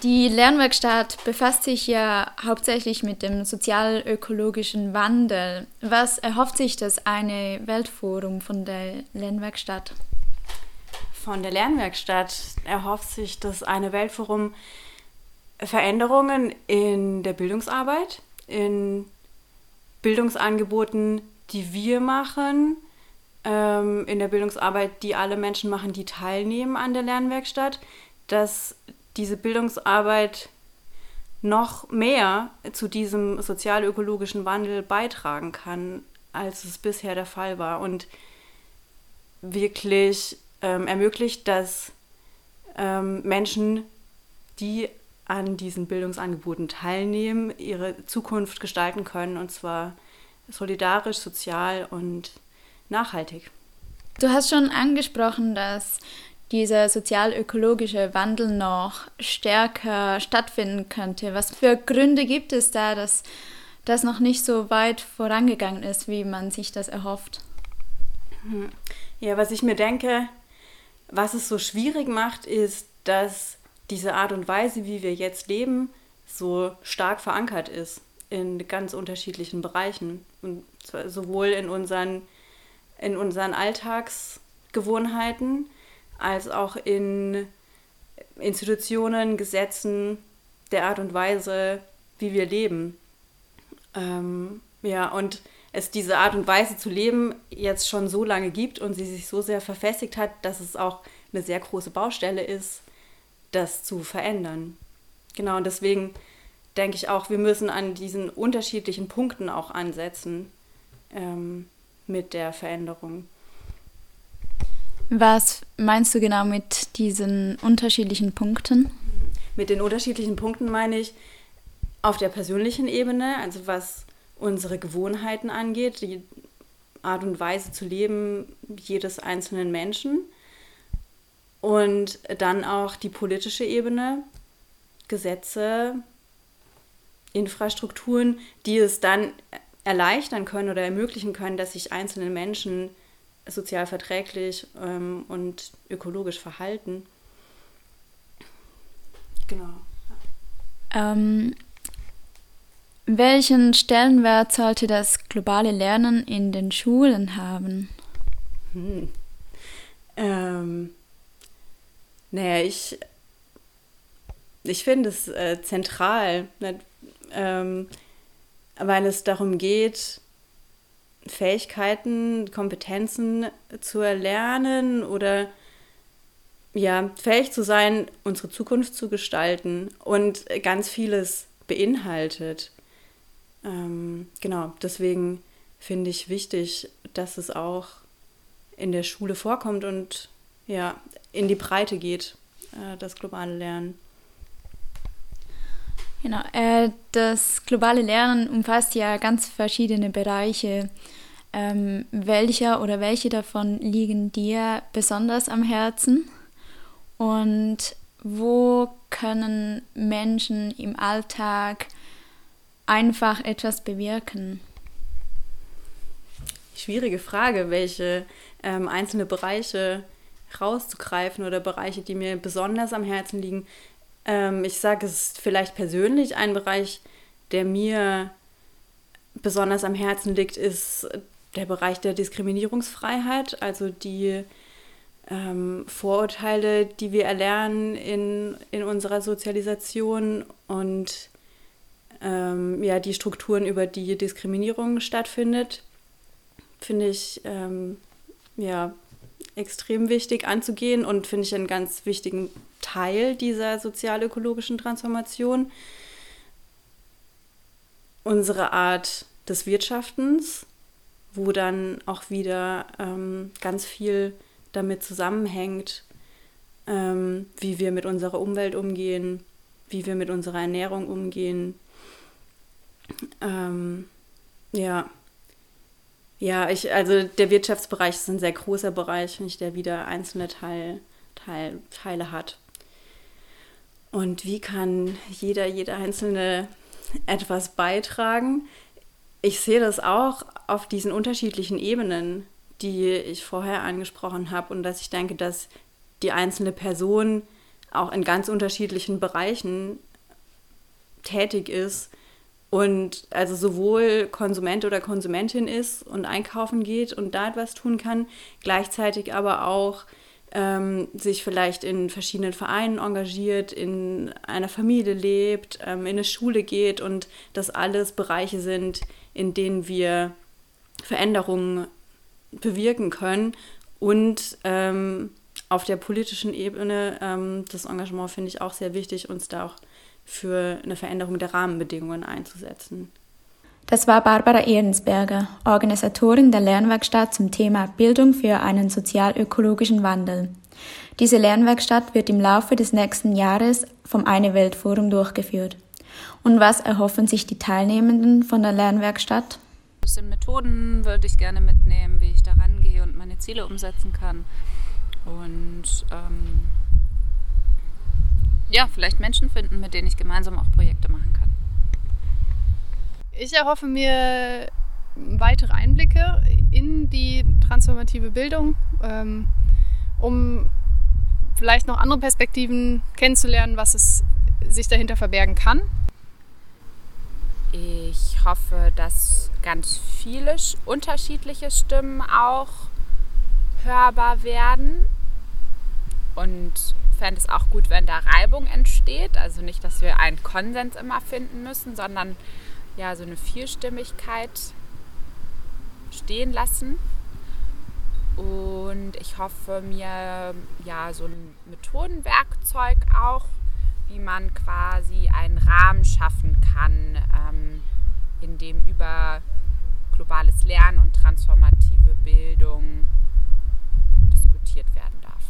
Die Lernwerkstatt befasst sich ja hauptsächlich mit dem sozial-ökologischen Wandel. Was erhofft sich das eine Weltforum von der Lernwerkstatt? Von der Lernwerkstatt erhofft sich das eine Weltforum Veränderungen in der Bildungsarbeit, in Bildungsangeboten, die wir machen, ähm, in der Bildungsarbeit, die alle Menschen machen, die teilnehmen an der Lernwerkstatt, dass diese Bildungsarbeit noch mehr zu diesem sozial-ökologischen Wandel beitragen kann, als es bisher der Fall war und wirklich ähm, ermöglicht, dass ähm, Menschen, die an diesen Bildungsangeboten teilnehmen, ihre Zukunft gestalten können und zwar solidarisch, sozial und nachhaltig. Du hast schon angesprochen, dass dieser sozial-ökologische Wandel noch stärker stattfinden könnte. Was für Gründe gibt es da, dass das noch nicht so weit vorangegangen ist, wie man sich das erhofft? Ja, was ich mir denke, was es so schwierig macht, ist, dass diese Art und Weise, wie wir jetzt leben, so stark verankert ist in ganz unterschiedlichen Bereichen. Und sowohl in unseren, in unseren Alltagsgewohnheiten, als auch in Institutionen, Gesetzen, der Art und Weise, wie wir leben. Ähm, ja, und es diese Art und Weise zu leben jetzt schon so lange gibt und sie sich so sehr verfestigt hat, dass es auch eine sehr große Baustelle ist, das zu verändern. Genau, und deswegen denke ich auch, wir müssen an diesen unterschiedlichen Punkten auch ansetzen ähm, mit der Veränderung. Was meinst du genau mit diesen unterschiedlichen Punkten? Mit den unterschiedlichen Punkten meine ich auf der persönlichen Ebene, also was unsere Gewohnheiten angeht, die Art und Weise zu leben jedes einzelnen Menschen. Und dann auch die politische Ebene, Gesetze, Infrastrukturen, die es dann erleichtern können oder ermöglichen können, dass sich einzelne Menschen sozial verträglich ähm, und ökologisch verhalten. Genau. Ähm, welchen Stellenwert sollte das globale Lernen in den Schulen haben? Hm. Ähm, naja, ich, ich finde es äh, zentral, ne, ähm, weil es darum geht, Fähigkeiten, Kompetenzen zu erlernen oder ja, fähig zu sein, unsere Zukunft zu gestalten und ganz vieles beinhaltet. Ähm, genau, deswegen finde ich wichtig, dass es auch in der Schule vorkommt und ja, in die Breite geht, äh, das globale Lernen. Genau, äh, das globale Lernen umfasst ja ganz verschiedene Bereiche. Ähm, welcher oder welche davon liegen dir besonders am Herzen? Und wo können Menschen im Alltag einfach etwas bewirken? Schwierige Frage, welche ähm, einzelne Bereiche rauszugreifen oder Bereiche, die mir besonders am Herzen liegen. Ähm, ich sage es vielleicht persönlich, ein Bereich, der mir besonders am Herzen liegt, ist der Bereich der Diskriminierungsfreiheit, also die ähm, Vorurteile, die wir erlernen in, in unserer Sozialisation und ähm, ja, die Strukturen, über die Diskriminierung stattfindet, finde ich ähm, ja, extrem wichtig anzugehen und finde ich einen ganz wichtigen Teil dieser sozial-ökologischen Transformation. Unsere Art des Wirtschaftens, wo dann auch wieder ähm, ganz viel damit zusammenhängt, ähm, wie wir mit unserer Umwelt umgehen, wie wir mit unserer Ernährung umgehen. Ähm, ja, ja, ich, also der Wirtschaftsbereich ist ein sehr großer Bereich, nicht, der wieder einzelne Teil, Teil, Teile hat. Und wie kann jeder, jeder Einzelne etwas beitragen? Ich sehe das auch auf diesen unterschiedlichen Ebenen, die ich vorher angesprochen habe und dass ich denke, dass die einzelne Person auch in ganz unterschiedlichen Bereichen tätig ist und also sowohl Konsument oder Konsumentin ist und einkaufen geht und da etwas tun kann, gleichzeitig aber auch ähm, sich vielleicht in verschiedenen Vereinen engagiert, in einer Familie lebt, ähm, in eine Schule geht und das alles Bereiche sind, in denen wir Veränderungen bewirken können und ähm, auf der politischen Ebene ähm, das Engagement finde ich auch sehr wichtig, uns da auch für eine Veränderung der Rahmenbedingungen einzusetzen. Das war Barbara Ehrensberger, Organisatorin der Lernwerkstatt zum Thema Bildung für einen sozial-ökologischen Wandel. Diese Lernwerkstatt wird im Laufe des nächsten Jahres vom Eine Welt Forum durchgeführt. Und was erhoffen sich die Teilnehmenden von der Lernwerkstatt? Ein bisschen Methoden würde ich gerne mitnehmen, wie ich da rangehe und meine Ziele umsetzen kann. Und ähm, ja, vielleicht Menschen finden, mit denen ich gemeinsam auch Projekte machen kann. Ich erhoffe mir weitere Einblicke in die transformative Bildung, ähm, um vielleicht noch andere Perspektiven kennenzulernen, was es sich dahinter verbergen kann. Ich hoffe, dass ganz viele unterschiedliche Stimmen auch hörbar werden und fände es auch gut, wenn da Reibung entsteht. Also nicht, dass wir einen Konsens immer finden müssen, sondern ja, so eine Vielstimmigkeit stehen lassen. Und ich hoffe mir ja so ein Methodenwerkzeug auch, wie man quasi einen Rahmen schaffen kann, ähm, in dem über globales Lernen und transformative Bildung diskutiert werden darf.